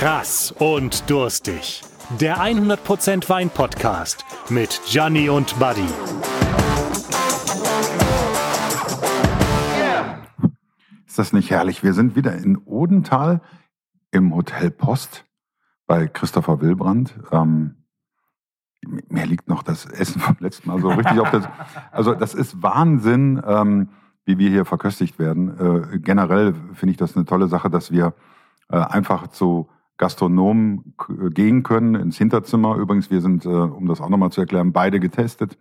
Krass und durstig. Der 100% Wein Podcast mit Gianni und Buddy. Ist das nicht herrlich? Wir sind wieder in Odenthal im Hotel Post bei Christopher Wilbrand. Ähm, mir liegt noch das Essen vom letzten Mal so richtig auf das. Also das ist Wahnsinn, ähm, wie wir hier verköstigt werden. Äh, generell finde ich das eine tolle Sache, dass wir äh, einfach zu Gastronomen gehen können ins Hinterzimmer. Übrigens, wir sind, äh, um das auch nochmal zu erklären, beide getestet.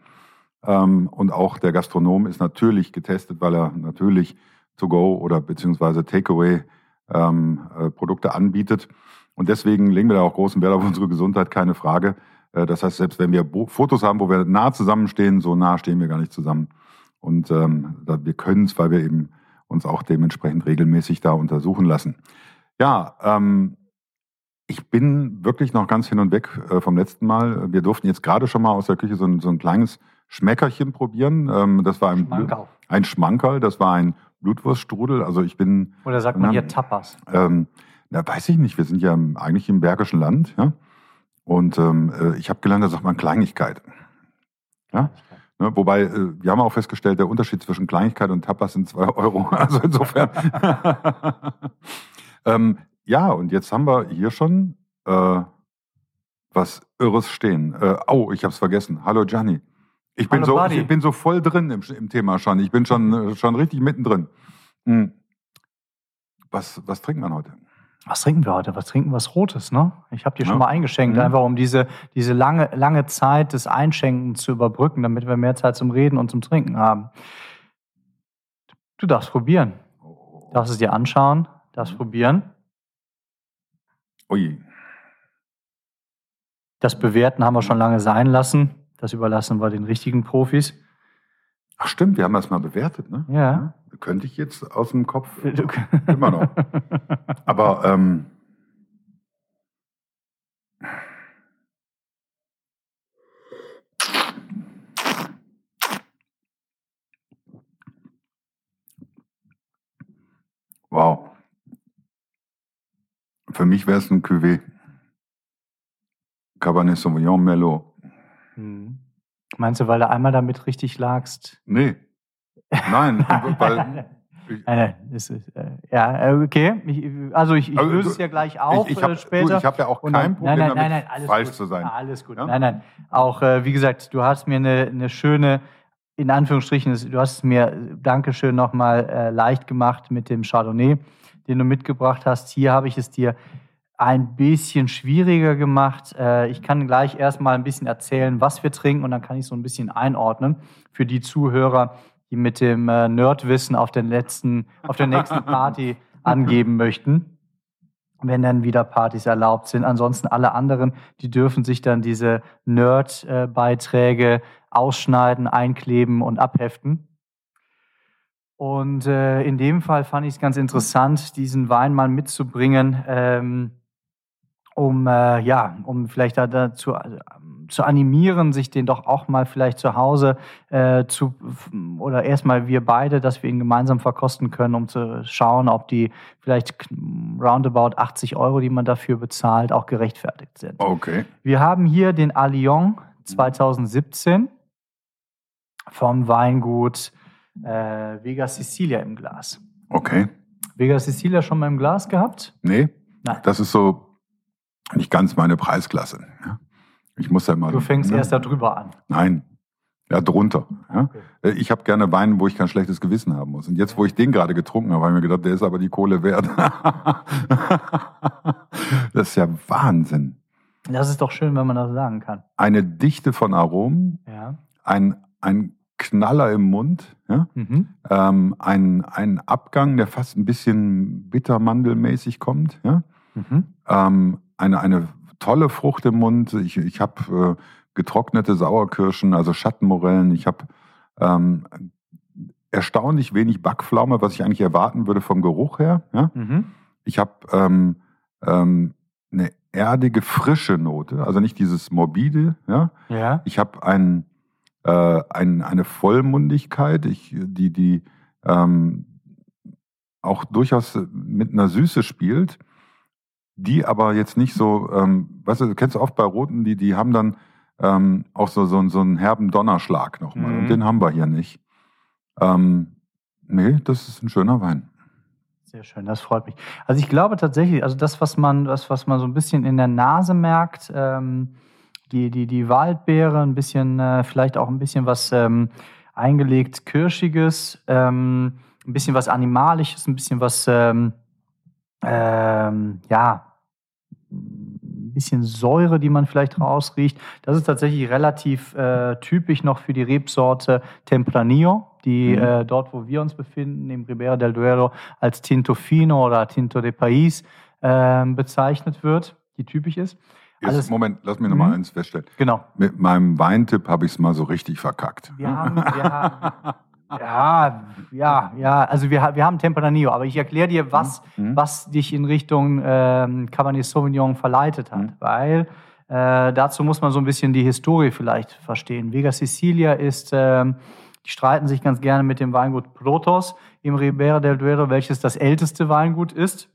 Ähm, und auch der Gastronom ist natürlich getestet, weil er natürlich To-Go oder beziehungsweise Takeaway ähm, äh, Produkte anbietet. Und deswegen legen wir da auch großen Wert auf unsere Gesundheit, keine Frage. Äh, das heißt, selbst wenn wir Fotos haben, wo wir nah zusammenstehen, so nah stehen wir gar nicht zusammen. Und ähm, wir können es, weil wir eben uns auch dementsprechend regelmäßig da untersuchen lassen. Ja, ähm, ich bin wirklich noch ganz hin und weg äh, vom letzten Mal. Wir durften jetzt gerade schon mal aus der Küche so ein, so ein kleines Schmeckerchen probieren. Ähm, das war ein Schmankerl. ein Schmankerl, das war ein Blutwurststrudel. Also ich bin. Oder sagt man hier Tapas? Ähm, na, weiß ich nicht. Wir sind ja eigentlich im Bergischen Land, ja. Und ähm, äh, ich habe gelernt, da sagt man Kleinigkeit. Ja? Ne, wobei, äh, wir haben auch festgestellt, der Unterschied zwischen Kleinigkeit und Tapas sind zwei Euro. Also insofern. ähm, ja, und jetzt haben wir hier schon äh, was Irres stehen. Äh, oh, ich habe es vergessen. Hallo Gianni. Ich bin, Hallo, so, ich bin so voll drin im, im, Thema schon. Ich bin schon, schon richtig mittendrin. Hm. Was, was trinkt man heute? was trinken wir heute? Was trinken was Rotes, ne? Ich habe dir ja. schon mal eingeschenkt, mhm. einfach um diese, diese lange, lange Zeit des Einschenkens zu überbrücken, damit wir mehr Zeit zum Reden und zum Trinken haben. Du darfst probieren. Du darfst es dir anschauen, darfst mhm. probieren. Ui. Das Bewerten haben wir schon lange sein lassen. Das überlassen wir den richtigen Profis. Ach stimmt, wir haben das mal bewertet, ne? Ja. Könnte ich jetzt aus dem Kopf immer noch. Aber ähm, Wow. Für mich wäre es ein Cuvée. Cabernet Sauvignon Merlot. Hm. Meinst du, weil du einmal damit richtig lagst? Nee. Nein, weil. Ich, nein, ist, äh, ja, okay. Ich, also ich, ich also, löse es ja gleich auf ich, ich hab, äh, später. Du, ich habe ja auch kein dann, Problem nein, nein, damit, nein, falsch gut. zu sein. Alles gut. Ja? Nein, nein. Auch, äh, wie gesagt, du hast mir eine, eine schöne, in Anführungsstrichen, du hast es mir, Dankeschön, nochmal äh, leicht gemacht mit dem Chardonnay, den du mitgebracht hast. Hier habe ich es dir ein bisschen schwieriger gemacht. Äh, ich kann gleich erstmal ein bisschen erzählen, was wir trinken und dann kann ich so ein bisschen einordnen für die Zuhörer, die mit dem äh, Nerdwissen auf, den letzten, auf der nächsten Party angeben möchten, wenn dann wieder Partys erlaubt sind. Ansonsten alle anderen, die dürfen sich dann diese Nerd-Beiträge ausschneiden, einkleben und abheften. Und äh, in dem Fall fand ich es ganz interessant, diesen Wein mal mitzubringen. Ähm, um äh, ja, um vielleicht da, dazu äh, zu animieren, sich den doch auch mal vielleicht zu Hause äh, zu oder erstmal wir beide, dass wir ihn gemeinsam verkosten können, um zu schauen, ob die vielleicht roundabout 80 Euro, die man dafür bezahlt, auch gerechtfertigt sind. Okay. Wir haben hier den Allion 2017 vom Weingut äh, Vega Sicilia im Glas. Okay. Vega Sicilia schon mal im Glas gehabt? Nee. Nein. Das ist so nicht ganz meine Preisklasse. Ja. Ich muss ja mal. Du fängst ne? erst da drüber an. Nein, ja, drunter. Ja. Okay. Äh, ich habe gerne Wein, wo ich kein schlechtes Gewissen haben muss. Und jetzt, wo ich den gerade getrunken habe, habe ich mir gedacht, der ist aber die Kohle wert. das ist ja Wahnsinn. Das ist doch schön, wenn man das sagen kann. Eine Dichte von Aromen, ja. ein, ein Knaller im Mund, ja? Mhm. Ähm, ein, ein Abgang, der fast ein bisschen bittermandelmäßig kommt. Ja? Mhm. Ähm, eine, eine tolle Frucht im Mund. Ich, ich habe äh, getrocknete Sauerkirschen, also Schattenmorellen. Ich habe ähm, erstaunlich wenig Backpflaume, was ich eigentlich erwarten würde vom Geruch her. Ja? Mhm. Ich habe ähm, ähm, eine erdige, frische Note, also nicht dieses morbide. Ja? ja. Ich habe ein, äh, ein, eine Vollmundigkeit, ich, die, die ähm, auch durchaus mit einer Süße spielt die aber jetzt nicht so, ähm, weißt du, du kennst oft bei Roten, die, die haben dann ähm, auch so, so, so einen herben Donnerschlag nochmal. Mhm. Und den haben wir hier nicht. Ähm, nee, das ist ein schöner Wein. Sehr schön, das freut mich. Also ich glaube tatsächlich, also das, was man, was, was man so ein bisschen in der Nase merkt, ähm, die, die, die Waldbeere, ein bisschen, äh, vielleicht auch ein bisschen was ähm, eingelegt Kirschiges, ähm, ein bisschen was Animalisches, ein bisschen was, ähm, ähm, ja, ein bisschen Säure, die man vielleicht rausriecht. Das ist tatsächlich relativ äh, typisch noch für die Rebsorte Tempranillo, die Mhm. äh, dort, wo wir uns befinden, im Ribera del Duero, als Tinto Fino oder Tinto de País ähm, bezeichnet wird, die typisch ist. Alles- Moment, lass mich nochmal Mhm. eins feststellen. Genau. Mit meinem Weintipp habe ich es mal so richtig verkackt. Wir haben, wir haben ja, ja, ja, also wir, wir haben Tempranillo, aber ich erkläre dir, was, Mhm. was dich in Richtung ähm, Cabernet Sauvignon verleitet hat, Mhm. weil äh, dazu muss man so ein bisschen die Historie vielleicht verstehen. Vega Sicilia ist, ähm, die streiten sich ganz gerne mit dem Weingut Protos im Ribera del Duero, welches das älteste Weingut ist.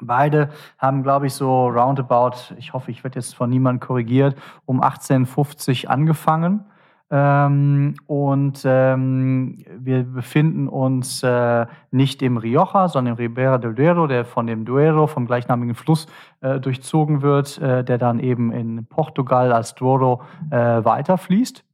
Beide haben, glaube ich, so roundabout, ich hoffe, ich werde jetzt von niemandem korrigiert, um 1850 angefangen. Ähm, und ähm, wir befinden uns äh, nicht im Rioja, sondern im Ribera del Duero, der von dem Duero, vom gleichnamigen Fluss, äh, durchzogen wird, äh, der dann eben in Portugal als Douro äh, weiterfließt.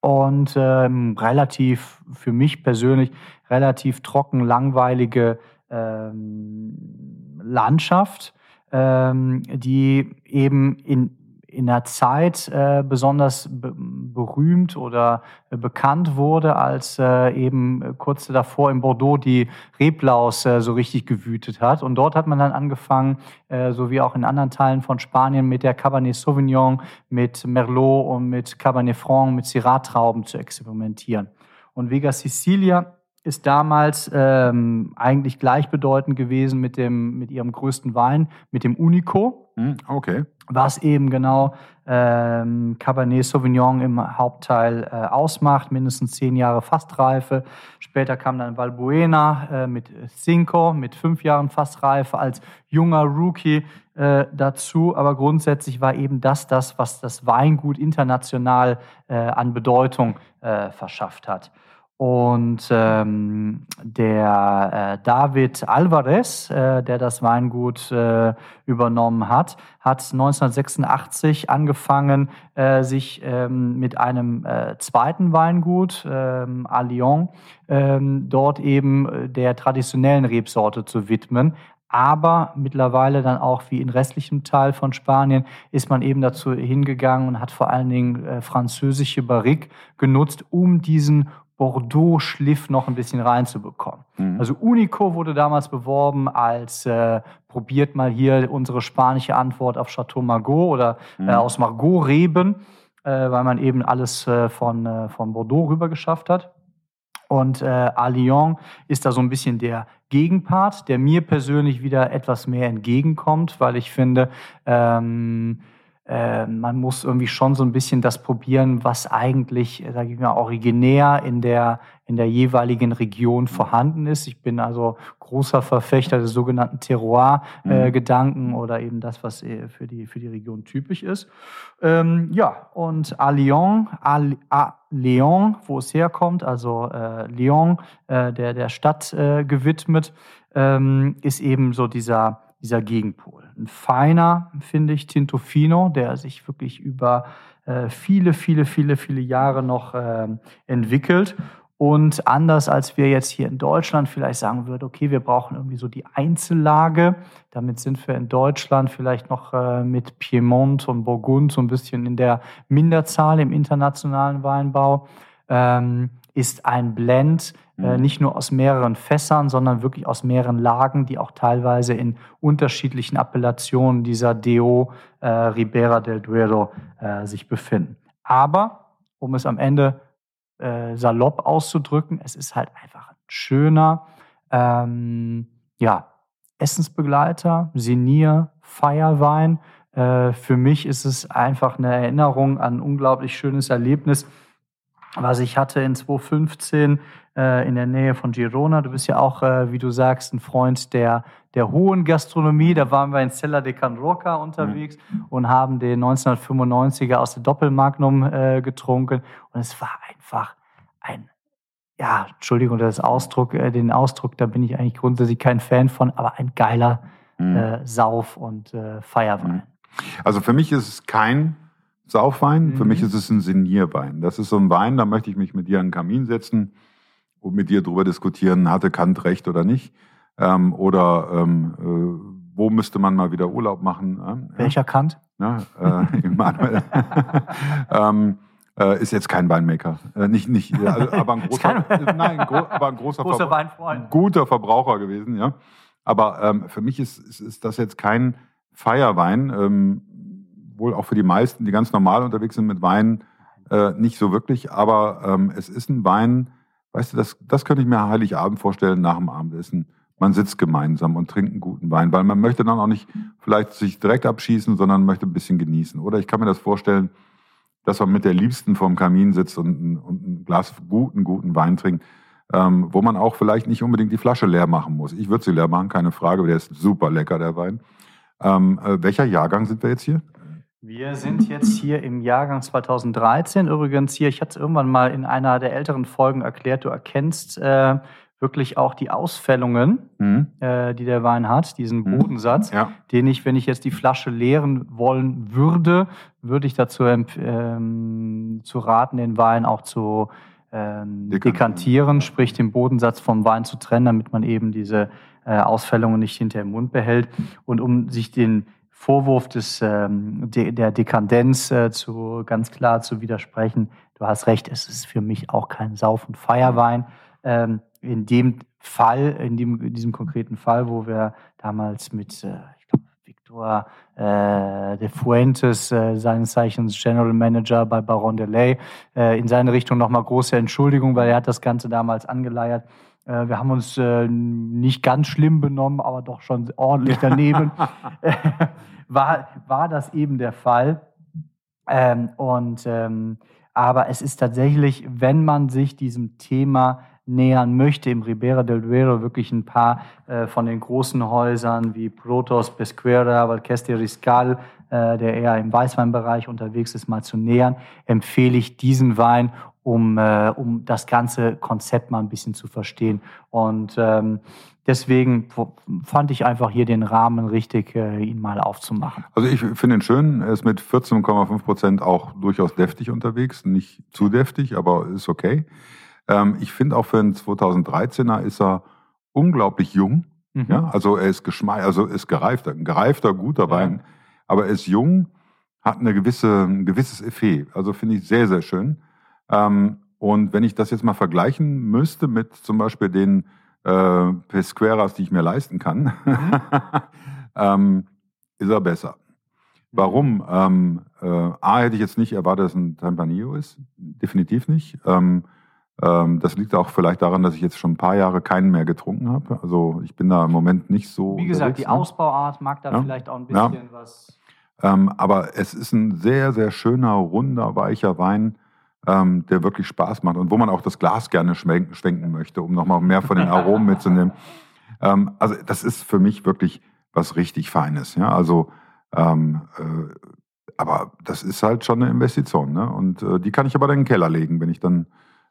Und ähm, relativ, für mich persönlich, relativ trocken, langweilige ähm, Landschaft, ähm, die eben in, in einer Zeit äh, besonders be berühmt oder äh, bekannt wurde, als äh, eben kurz davor in Bordeaux die Reblaus äh, so richtig gewütet hat. Und dort hat man dann angefangen, äh, so wie auch in anderen Teilen von Spanien, mit der Cabernet Sauvignon, mit Merlot und mit Cabernet Franc, mit Syrah-Trauben zu experimentieren. Und Vega Sicilia ist damals ähm, eigentlich gleichbedeutend gewesen mit, dem, mit ihrem größten Wein, mit dem Unico, Hm, okay. was eben genau ähm, Cabernet Sauvignon im Hauptteil äh, ausmacht, mindestens zehn Jahre Fastreife. Später kam dann Valbuena äh, mit Cinco, mit fünf Jahren Fastreife als junger Rookie äh, dazu. Aber grundsätzlich war eben das das, was das Weingut international äh, an Bedeutung äh, verschafft hat. Und ähm, der äh, David Alvarez, äh, der das Weingut äh, übernommen hat, hat 1986 angefangen, äh, sich ähm, mit einem äh, zweiten Weingut, ähm, à Lyon, ähm, dort eben äh, der traditionellen Rebsorte zu widmen. Aber mittlerweile dann auch wie in restlichem Teil von Spanien ist man eben dazu hingegangen und hat vor allen Dingen französische Barrique genutzt, um diesen Bordeaux-Schliff noch ein bisschen reinzubekommen. Mhm. Also Unico wurde damals beworben als äh, probiert mal hier unsere spanische Antwort auf Chateau Margaux oder Mhm. äh, aus Margaux-Reben, äh, weil man eben alles äh, von, äh, von Bordeaux rüber geschafft hat. Und äh, Lyon ist da so ein bisschen der Gegenpart, der mir persönlich wieder etwas mehr entgegenkommt, weil ich finde, ähm, äh, man muss irgendwie schon so ein bisschen das probieren, was eigentlich, sage ich mal, originär in der, in der jeweiligen Region vorhanden ist. Ich bin also großer Verfechter des sogenannten Terroir-Gedanken oder eben das, was äh, für die, für die Region typisch ist. Ähm, ja, und à Lyon, à, à Lyon, wo es herkommt, also äh, Lyon, äh, der, der Stadt äh, gewidmet, ähm, ist eben so dieser, dieser Gegenpol. Ein feiner, finde ich, Tinto Fino, der sich wirklich über äh, viele, viele, viele, viele Jahre noch ähm, entwickelt. Und anders als wir jetzt hier in Deutschland vielleicht sagen würden, okay, wir brauchen irgendwie so die Einzellage. Damit sind wir in Deutschland vielleicht noch äh, mit Piemont und Burgund so ein bisschen in der Minderzahl im internationalen Weinbau. Ähm, ist ein Blend äh, Mhm. nicht nur aus mehreren Fässern, sondern wirklich aus mehreren Lagen, die auch teilweise in unterschiedlichen Appellationen dieser DO äh, Ribera del Duero äh, sich befinden. Aber, um es am Ende äh, salopp auszudrücken, es ist halt einfach ein schöner, ähm, ja, Essensbegleiter, Senier, Feierwein. Äh, für mich ist es einfach eine Erinnerung an ein unglaublich schönes Erlebnis, was ich hatte in 2015 äh, in der Nähe von Girona. Du bist ja auch, äh, wie du sagst, ein Freund der, der hohen Gastronomie. Da waren wir in Cella de Can Roca unterwegs mhm. und haben den 1995er aus der Doppelmagnum äh, getrunken. Und es war einfach ein ja, Entschuldigung, das Ausdruck, äh, den Ausdruck, da bin ich eigentlich grundsätzlich kein Fan von, aber ein geiler mhm. äh, Sauf- und äh, Feierwein. Mhm. Also für mich ist es kein Saufwein, mhm. für mich ist es ein Signierwein. Das ist so ein Wein, da möchte ich mich mit dir an den Kamin setzen und mit dir darüber diskutieren, hatte Kant recht oder nicht. Ähm, oder ähm, äh, wo müsste man mal wieder Urlaub machen? Äh, Welcher Kant? Ja, äh, ähm, äh, ist jetzt kein Weinmaker. Äh, nicht, nicht, also, aber ein großer, nein, gro aber ein großer, großer Weinfreund. guter Verbraucher gewesen, ja. Aber ähm, für mich ist, ist, ist das jetzt kein Feierwein. Ähm, wohl auch für die meisten, die ganz normal unterwegs sind mit Wein, äh, nicht so wirklich. Aber ähm, es ist ein Wein, weißt du, das, das könnte ich mir Heiligabend vorstellen nach dem Abendessen. Man sitzt gemeinsam und trinkt einen guten Wein, weil man möchte dann auch nicht vielleicht sich direkt abschießen, sondern möchte ein bisschen genießen. Oder ich kann mir das vorstellen, dass man mit der Liebsten vorm Kamin sitzt und ein, und ein Glas guten, guten Wein trinkt, ähm, wo man auch vielleicht nicht unbedingt die Flasche leer machen muss. Ich würde sie leer machen, keine Frage, der ist super lecker, der Wein. Ähm, äh, welcher Jahrgang sind wir jetzt hier? Wir sind jetzt hier im Jahrgang 2013. Übrigens hier, ich hatte es irgendwann mal in einer der älteren Folgen erklärt, du erkennst äh, wirklich auch die Ausfällungen, mhm. äh, die der Wein hat, diesen mhm. Bodensatz, ja. den ich, wenn ich jetzt die Flasche leeren wollen würde, würde ich dazu ähm, zu raten, den Wein auch zu ähm, dekantieren. dekantieren, sprich den Bodensatz vom Wein zu trennen, damit man eben diese äh, Ausfällungen nicht hinter im Mund behält. Und um sich den Vorwurf des, ähm, de, der Dekadenz äh, zu, ganz klar zu widersprechen. Du hast recht, es ist für mich auch kein Sauf- und Feierwein. Ähm, in dem Fall, in, dem, in diesem konkreten Fall, wo wir damals mit, äh, ich glaube, Victor äh, de Fuentes, äh, seines Zeichens General Manager bei Baron de Lay, äh, in seine Richtung nochmal große Entschuldigung, weil er hat das Ganze damals angeleiert. Äh, wir haben uns äh, nicht ganz schlimm benommen, aber doch schon ordentlich daneben. war, war das eben der Fall. Ähm, und, ähm, aber es ist tatsächlich, wenn man sich diesem Thema nähern möchte, im Ribera del Duero wirklich ein paar äh, von den großen Häusern wie Protos, Pesquera, Valqueste Riscal, äh, der eher im Weißweinbereich unterwegs ist, mal zu nähern, empfehle ich diesen Wein um, äh, um das ganze Konzept mal ein bisschen zu verstehen. Und ähm, deswegen fand ich einfach hier den Rahmen richtig, äh, ihn mal aufzumachen. Also ich finde ihn schön. Er ist mit 14,5 Prozent auch durchaus deftig unterwegs. Nicht zu deftig, aber ist okay. Ähm, ich finde auch für einen 2013er ist er unglaublich jung. Mhm. Ja, also er ist geschmei also ist gereifter, ein gereifter, guter Wein. Aber er ist jung, hat eine gewisse, ein gewisses Effet. Also finde ich sehr, sehr schön. Ähm, und wenn ich das jetzt mal vergleichen müsste mit zum Beispiel den äh, Pesqueras, die ich mir leisten kann, mhm. ähm, ist er besser. Warum? Ähm, äh, A, hätte ich jetzt nicht erwartet, dass ein Tempranillo ist. Definitiv nicht. Ähm, ähm, das liegt auch vielleicht daran, dass ich jetzt schon ein paar Jahre keinen mehr getrunken habe. Also ich bin da im Moment nicht so. Wie gesagt, die ne? Ausbauart mag da ja? vielleicht auch ein bisschen ja. was. Ähm, aber es ist ein sehr, sehr schöner, runder, weicher Wein ähm, der wirklich Spaß macht und wo man auch das Glas gerne schwenken, möchte, um nochmal mehr von den Aromen mitzunehmen. Ähm, also das ist für mich wirklich was richtig Feines. Ja? Also, ähm, äh, aber das ist halt schon eine Investition. Ne? Und äh, die kann ich aber dann in den Keller legen, wenn ich dann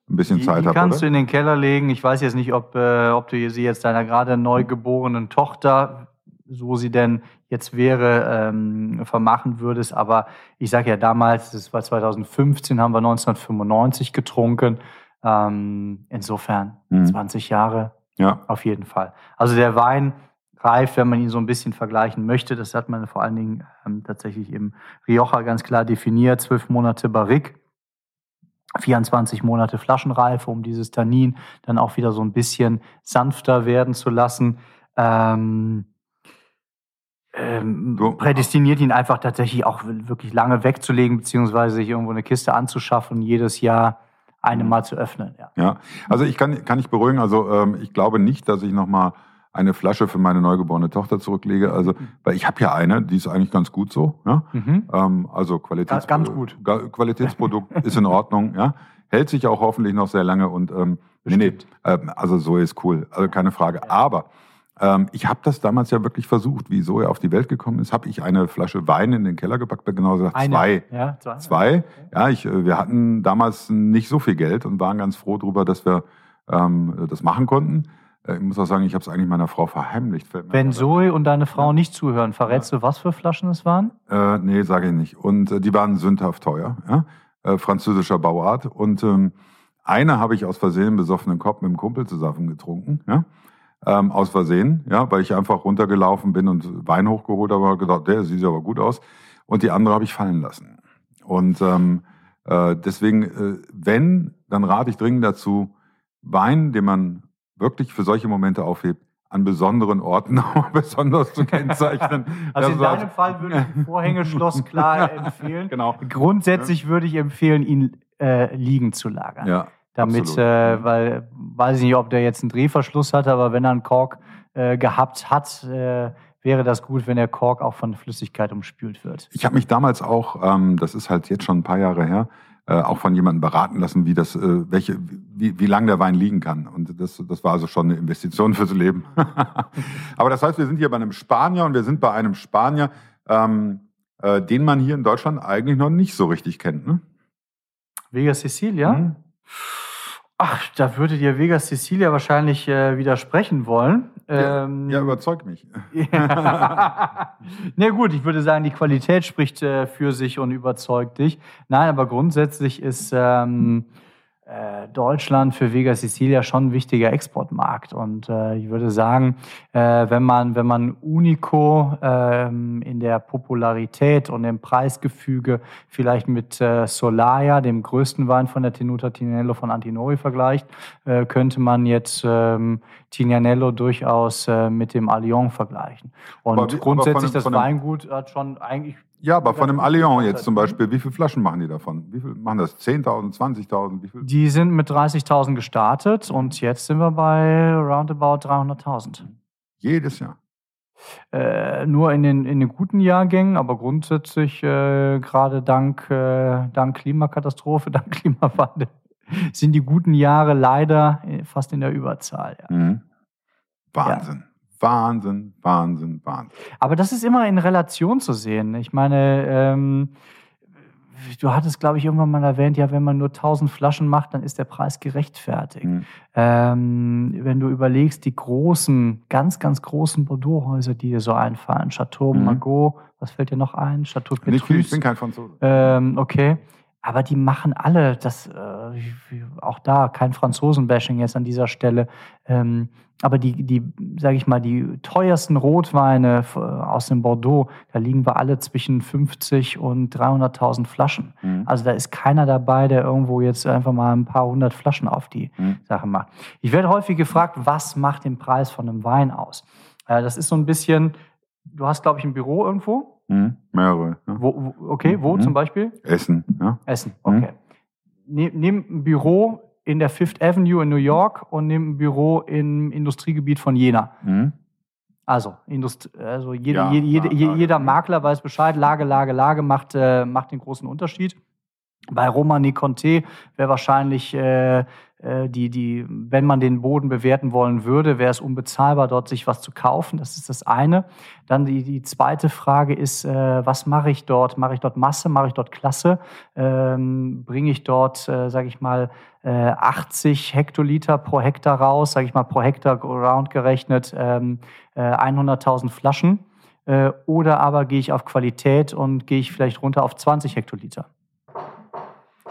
ein bisschen die, Zeit habe. Die kannst oder? du in den Keller legen. Ich weiß jetzt nicht, ob, äh, ob du sie jetzt deiner gerade neugeborenen Tochter so sie denn jetzt wäre, ähm, vermachen würdest. Aber ich sage ja damals, das war 2015, haben wir 1995 getrunken. Ähm, insofern mhm. 20 Jahre ja. auf jeden Fall. Also der Wein reift, wenn man ihn so ein bisschen vergleichen möchte. Das hat man vor allen Dingen ähm, tatsächlich im Rioja ganz klar definiert. Zwölf Monate Barrique. 24 Monate Flaschenreife, um dieses Tannin dann auch wieder so ein bisschen sanfter werden zu lassen. Ähm, ähm, prädestiniert ihn einfach tatsächlich auch wirklich lange wegzulegen, beziehungsweise sich irgendwo eine Kiste anzuschaffen und jedes Jahr eine mhm. mal zu öffnen. Ja, ja. also ich kann, kann ich beruhigen, also ähm, ich glaube nicht, dass ich nochmal eine Flasche für meine neugeborene Tochter zurücklege. Also, mhm. weil ich habe ja eine, die ist eigentlich ganz gut so. Ja? Mhm. Ähm, also Qualitäts ganz gut. Qualitätsprodukt ist in Ordnung. Ja, hält sich auch hoffentlich noch sehr lange und ähm, nee, nee, ähm, also Zoe ist cool, also keine Frage. Ja. Aber ich habe das damals ja wirklich versucht, wie Zoe auf die Welt gekommen ist, habe ich eine Flasche Wein in den Keller gepackt, genau gesagt eine. zwei. Ja, zwei. zwei. Ja, ich, äh, wir hatten damals nicht so viel Geld und waren ganz froh darüber, dass wir ähm, das machen konnten. Äh, ich muss auch sagen, ich habe es eigentlich meiner Frau verheimlicht. Wenn Zoe und deine Frau ja. nicht zuhören, verrätst ja. du, was für Flaschen es waren? Äh, nee, sage ich nicht. Und äh, die waren sündhaft teuer. Ja? Äh, französischer Bauart. Und ähm, eine habe ich aus Versehen besoffenen Kopf mit dem Kumpel zusammen getrunken. Ja? Ähm, aus Versehen, ja, weil ich einfach runtergelaufen bin und Wein hochgeholt habe und gedacht, der sieht aber gut aus. Und die andere habe ich fallen lassen. Und ähm, äh, deswegen, äh, wenn, dann rate ich dringend dazu, Wein, den man wirklich für solche Momente aufhebt, an besonderen Orten auch besonders zu kennzeichnen. Also in deinem Fall würde ich ein Vorhängeschloss klar empfehlen. Genau. Grundsätzlich würde ich empfehlen, ihn äh, liegen zu lagern. Ja. Damit, äh, weil, weiß ich nicht, ob der jetzt einen Drehverschluss hat, aber wenn er einen Kork äh, gehabt hat, äh, wäre das gut, wenn der Kork auch von Flüssigkeit umspült wird. Ich habe mich damals auch, ähm, das ist halt jetzt schon ein paar Jahre her, äh, auch von jemandem beraten lassen, wie das, äh, welche, wie, wie lang der Wein liegen kann. Und das, das war also schon eine Investition fürs Leben. Aber das heißt, wir sind hier bei einem Spanier und wir sind bei einem Spanier, ähm, äh, den man hier in Deutschland eigentlich noch nicht so richtig kennt. Ne? Vega Sicilia? Mhm. Ach, da würde dir Vega Sicilia wahrscheinlich äh, widersprechen wollen. Ja, ähm, ja überzeug mich. Na nee, gut, ich würde sagen, die Qualität spricht äh, für sich und überzeugt dich. Nein, aber grundsätzlich ist ähm, äh, Deutschland für Vega Sicilia schon ein wichtiger Exportmarkt. Und äh, ich würde sagen, äh, wenn man, wenn man Unico ähm, in der Popularität und im Preisgefüge vielleicht mit äh, Solaya, dem größten Wein von der Tenuta Tignanello von Antinori vergleicht, äh, könnte man jetzt ähm, Tignanello durchaus äh, mit dem Allion vergleichen. Und aber, grundsätzlich aber von, das Weingut hat schon eigentlich ja, aber von dem Allion jetzt zum Beispiel, wie viele Flaschen machen die davon? Wie viel machen das? 10.000, 20.000? Die sind mit 30.000 gestartet und jetzt sind wir bei roundabout 300.000. Jedes Jahr? Äh, nur in den, in den guten Jahrgängen, aber grundsätzlich äh, gerade dank, äh, dank Klimakatastrophe, dank Klimawandel sind die guten Jahre leider fast in der Überzahl. Ja. Mhm. Wahnsinn. Ja. Wahnsinn, Wahnsinn, Wahnsinn. Aber das ist immer in Relation zu sehen. Ich meine, ähm, du hattest, glaube ich, irgendwann mal erwähnt, ja, wenn man nur 1000 Flaschen macht, dann ist der Preis gerechtfertigt. Mhm. Ähm, wenn du überlegst, die großen, ganz, ganz großen Bordeaux-Häuser, die dir so einfallen, Chateau mhm. Margaux, was fällt dir noch ein? Chateau Petrus. Ich bin kein Franzose. Ähm, okay. Aber die machen alle, das, äh, auch da kein Franzosen-Bashing jetzt an dieser Stelle. Ähm, aber die, die, sage ich mal, die teuersten Rotweine aus dem Bordeaux, da liegen wir alle zwischen 50 und 300.000 Flaschen. Mhm. Also da ist keiner dabei, der irgendwo jetzt einfach mal ein paar hundert Flaschen auf die mhm. Sache macht. Ich werde häufig gefragt, was macht den Preis von einem Wein aus? Äh, das ist so ein bisschen, du hast, glaube ich, ein Büro irgendwo. Mhm, mehrere. Ja. Wo, wo, okay, wo mhm. zum Beispiel? Essen, ja. Essen, mhm. okay. Mhm. Nimm ein Büro in der Fifth Avenue in New York und nimm ein Büro im Industriegebiet von Jena. Mhm. Also, Indust also jede, ja, jede, jede, Lage. jeder Makler weiß Bescheid, Lage, Lage, Lage macht, äh, macht den großen Unterschied. Bei Romani Conte wäre wahrscheinlich äh, die, die, wenn man den Boden bewerten wollen würde, wäre es unbezahlbar, dort sich was zu kaufen. Das ist das eine. Dann die, die zweite Frage ist, äh, was mache ich dort? Mache ich dort Masse? Mache ich dort Klasse? Ähm, Bringe ich dort, äh, sage ich mal, äh, 80 Hektoliter pro Hektar raus, sage ich mal pro Hektar round gerechnet, ähm, äh, 100.000 Flaschen? Äh, oder aber gehe ich auf Qualität und gehe ich vielleicht runter auf 20 Hektoliter?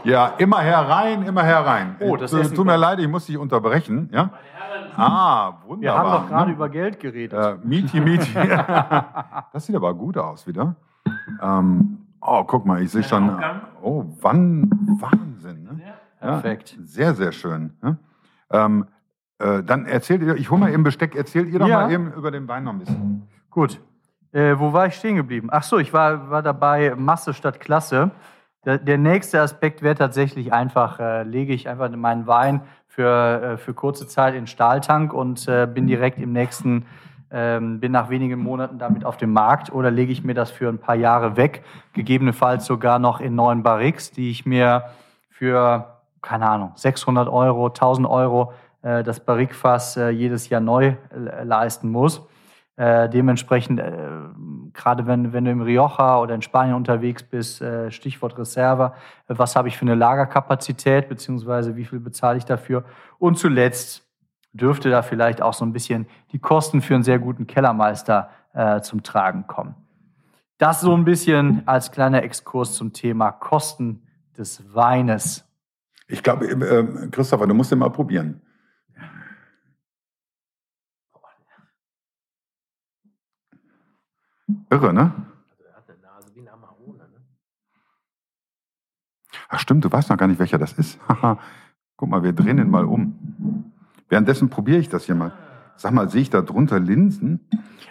Ja, immer herein, immer herein. Oh, das ist. Tut mir leid, ich muss dich unterbrechen. Ja? Ah, wunderbar. Wir haben doch gerade ne? über Geld geredet. Äh, Mieti, Mieti. das sieht aber gut aus wieder. Ähm, oh, guck mal, ich sehe schon. Oh, wann, Wahnsinn. Ne? Ja, perfekt. sehr, sehr schön. Ne? Ähm, äh, dann erzählt ihr, ich hole mal eben Besteck, erzählt ihr doch ja. mal eben über den Wein noch ein bisschen. Gut. Äh, wo war ich stehen geblieben? Ach so, ich war, war dabei Masse statt Klasse. Der, der nächste Aspekt wäre tatsächlich einfach, äh, lege ich einfach meinen Wein für, äh, für kurze Zeit in den Stahltank und äh, bin direkt im nächsten, ähm, bin nach wenigen Monaten damit auf dem Markt oder lege ich mir das für ein paar Jahre weg, gegebenenfalls sogar noch in neuen Barriques, die ich mir für keine Ahnung, 600 Euro, 1000 Euro äh, das Barrikfass äh, jedes Jahr neu äh, leisten muss. Äh, dementsprechend, äh, gerade wenn, wenn du im Rioja oder in Spanien unterwegs bist, äh, Stichwort Reserve, äh, was habe ich für eine Lagerkapazität, beziehungsweise wie viel bezahle ich dafür? Und zuletzt dürfte da vielleicht auch so ein bisschen die Kosten für einen sehr guten Kellermeister äh, zum Tragen kommen. Das so ein bisschen als kleiner Exkurs zum Thema Kosten des Weines. Ich glaube, äh, Christopher, du musst den mal probieren. Irre, ne? Also er hat eine Nase wie ein Amarone. Ne? Ach stimmt, du weißt noch gar nicht, welcher das ist. Haha. Guck mal, wir drehen den mal um. Währenddessen probiere ich das hier mal. Sag mal, sehe ich da drunter Linsen?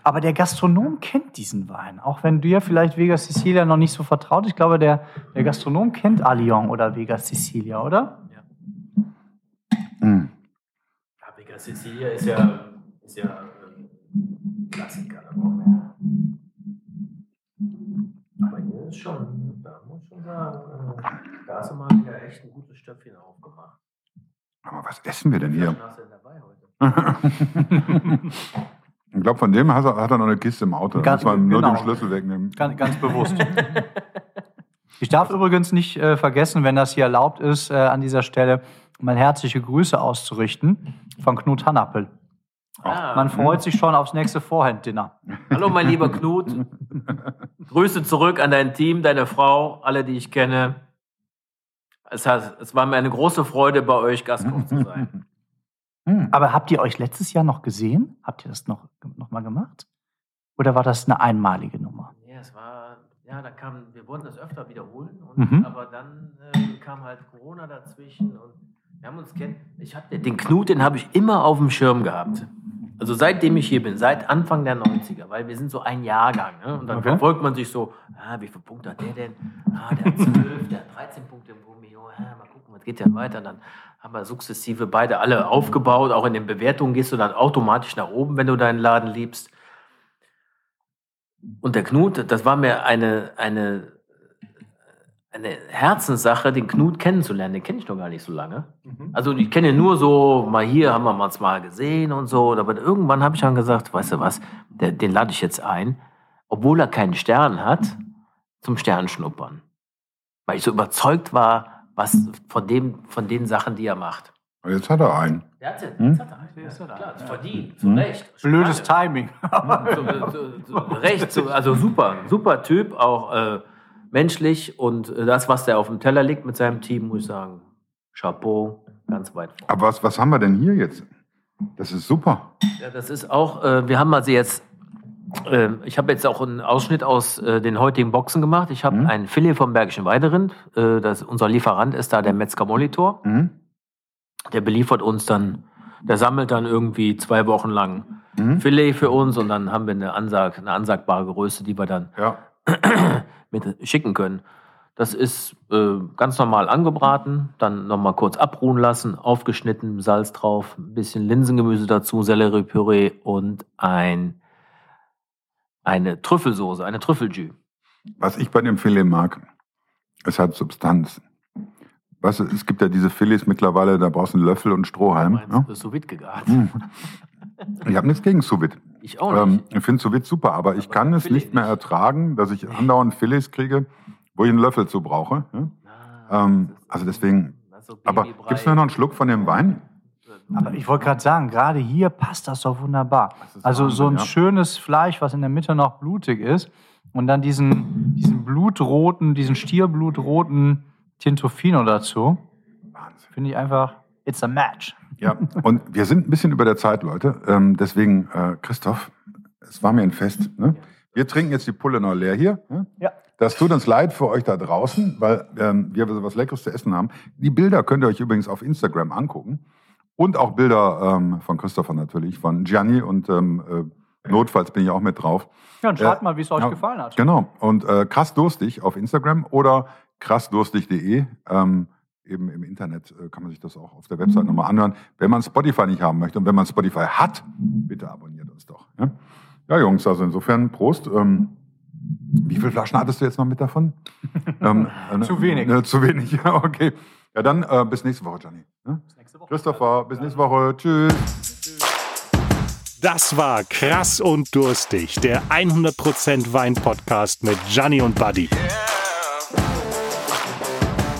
Aber der Gastronom kennt diesen Wein. Auch wenn du ja vielleicht Vega Sicilia noch nicht so vertraut. Ich glaube, der, der Gastronom kennt Allion oder Vega Sicilia, oder? Hm. Ja, Vega Sicilia ist ja, ist ja Ist schon, da muss ich schon sagen, äh, da hast du mal wieder echt ein gutes Stöpfchen aufgemacht. Aber was essen wir denn hier? Was hast du denn dabei heute? Ich glaube, von dem hat er, hat er noch eine Kiste im Auto. Ganz- muss man nur genau. den Schlüssel wegnehmen. Ganz, ganz bewusst. Ich darf übrigens nicht äh, vergessen, wenn das hier erlaubt ist, äh, an dieser Stelle mal herzliche Grüße auszurichten von Knut Hannappel. Ah, Man freut sich schon aufs nächste Vorhand-Dinner. Hallo, mein lieber Knut. Grüße zurück an dein Team, deine Frau, alle, die ich kenne. Es, hat, es war mir eine große Freude, bei euch Gastkoch zu sein. Hm. Aber habt ihr euch letztes Jahr noch gesehen? Habt ihr das noch, noch mal gemacht? Oder war das eine einmalige Nummer? Ja, es war, ja, da kam, wir wollten das öfter wiederholen, und, Mhm. aber dann ähm, kam halt Corona dazwischen und wir haben uns kennen. Ich hatte den Knut, den habe ich immer auf dem Schirm gehabt. Also seitdem ich hier bin, seit Anfang der 90er, weil wir sind so ein Jahrgang. Ne? Und dann Okay. verfolgt man sich so, ah, wie viele Punkte hat der denn? Ah, der hat 12, der hat 13 Punkte im Romeo. Ah, mal gucken, was geht denn weiter? Und dann haben wir sukzessive beide alle aufgebaut. Auch in den Bewertungen gehst du dann automatisch nach oben, wenn du deinen Laden liebst. Und der Knut, das war mir eine, eine, eine Herzenssache, den Knut kennenzulernen. Den kenne ich noch gar nicht so lange. Also ich kenne ihn nur so, mal hier haben wir uns mal gesehen und so. Aber irgendwann habe ich dann gesagt, weißt du was, der, den lade ich jetzt ein, obwohl er keinen Stern hat, zum Sternschnuppern. Weil ich so überzeugt war, was von, dem, von den Sachen, die er macht. Jetzt hat er einen. Der hat jetzt, Hm? jetzt hat er, einen. ja, klar, verdient, zu Recht. Blödes. Timing. so, so, so, recht, so, also super, super Typ, auch äh, menschlich und äh, das, was der auf dem Teller liegt mit seinem Team, muss ich sagen, Chapeau, ganz weit vorne. Aber was, was haben wir denn hier jetzt? Das ist super. Ja, das ist auch, äh, wir haben also jetzt, äh, ich habe jetzt auch einen Ausschnitt aus äh, den heutigen Boxen gemacht. Ich habe Mhm. ein Filet vom Bergischen Weiderind, äh, das, unser Lieferant ist da der Metzger Molitor. Mhm. Der beliefert uns dann, der sammelt dann irgendwie zwei Wochen lang Mhm. Filet für uns und dann haben wir eine, Ansag, eine ansagbare Größe, die wir dann Ja. mit schicken können. Das ist äh, ganz normal angebraten, dann nochmal kurz abruhen lassen, aufgeschnitten, Salz drauf, ein bisschen Linsengemüse dazu, Selleriepüree und ein, eine Trüffelsoße, eine Trüffeljus. Was ich bei dem Filet mag, es hat Substanz. Du, es gibt ja diese Filets mittlerweile, da brauchst du einen Löffel und Strohhalm. Meinst Ne? du, sous vide gegart? Ich habe nichts gegen sous vide. Ich auch Ähm, nicht. ich finde sous vide super, aber ich Aber kann es nicht mehr nicht. ertragen, dass ich andauernd Filets kriege, wo ich einen Löffel zu brauche. ne? Ah, ähm, also deswegen- das ist so Aber gibt's mir noch einen Schluck von dem Wein? Aber ich wollte gerade sagen, gerade hier passt das doch wunderbar. Das Also so ein Wahnsinn, ja. schönes Fleisch, was in der Mitte noch blutig ist und dann diesen, diesen blutroten, diesen stierblutroten Tintofino dazu, Wahnsinn. finde ich einfach, it's a match. Ja, und wir sind ein bisschen über der Zeit, Leute. Ähm, deswegen, äh, Christoph, es war mir ein Fest. Ne? Wir trinken jetzt die Pulle noch leer hier. Ne? Ja. Das tut uns leid für euch da draußen, weil ähm, wir so was Leckeres zu essen haben. Die Bilder könnt ihr euch übrigens auf Instagram angucken. Und auch Bilder ähm, von Christopher natürlich, von Gianni und ähm, äh, notfalls bin ich auch mit drauf. Ja, und schreibt Äh, mal, wie es euch ja, gefallen hat. Genau. Und äh, krass durstig auf Instagram oder krassdurstig.de. Ähm, eben im Internet äh, kann man sich das auch auf der Website nochmal anhören. Wenn man Spotify nicht haben möchte und wenn man Spotify hat, bitte abonniert uns doch. Ja, ja Jungs, also insofern Prost. Ähm, wie viele Flaschen hattest du jetzt noch mit davon? ähm, äh, Zu wenig. Äh, zu wenig, ja, okay. Ja, dann äh, bis nächste Woche, Gianni. Ne? Christopher, bis nächste Woche. Tschüss. Das war Krass und Durstig, der 100% Wein-Podcast mit Gianni und Buddy.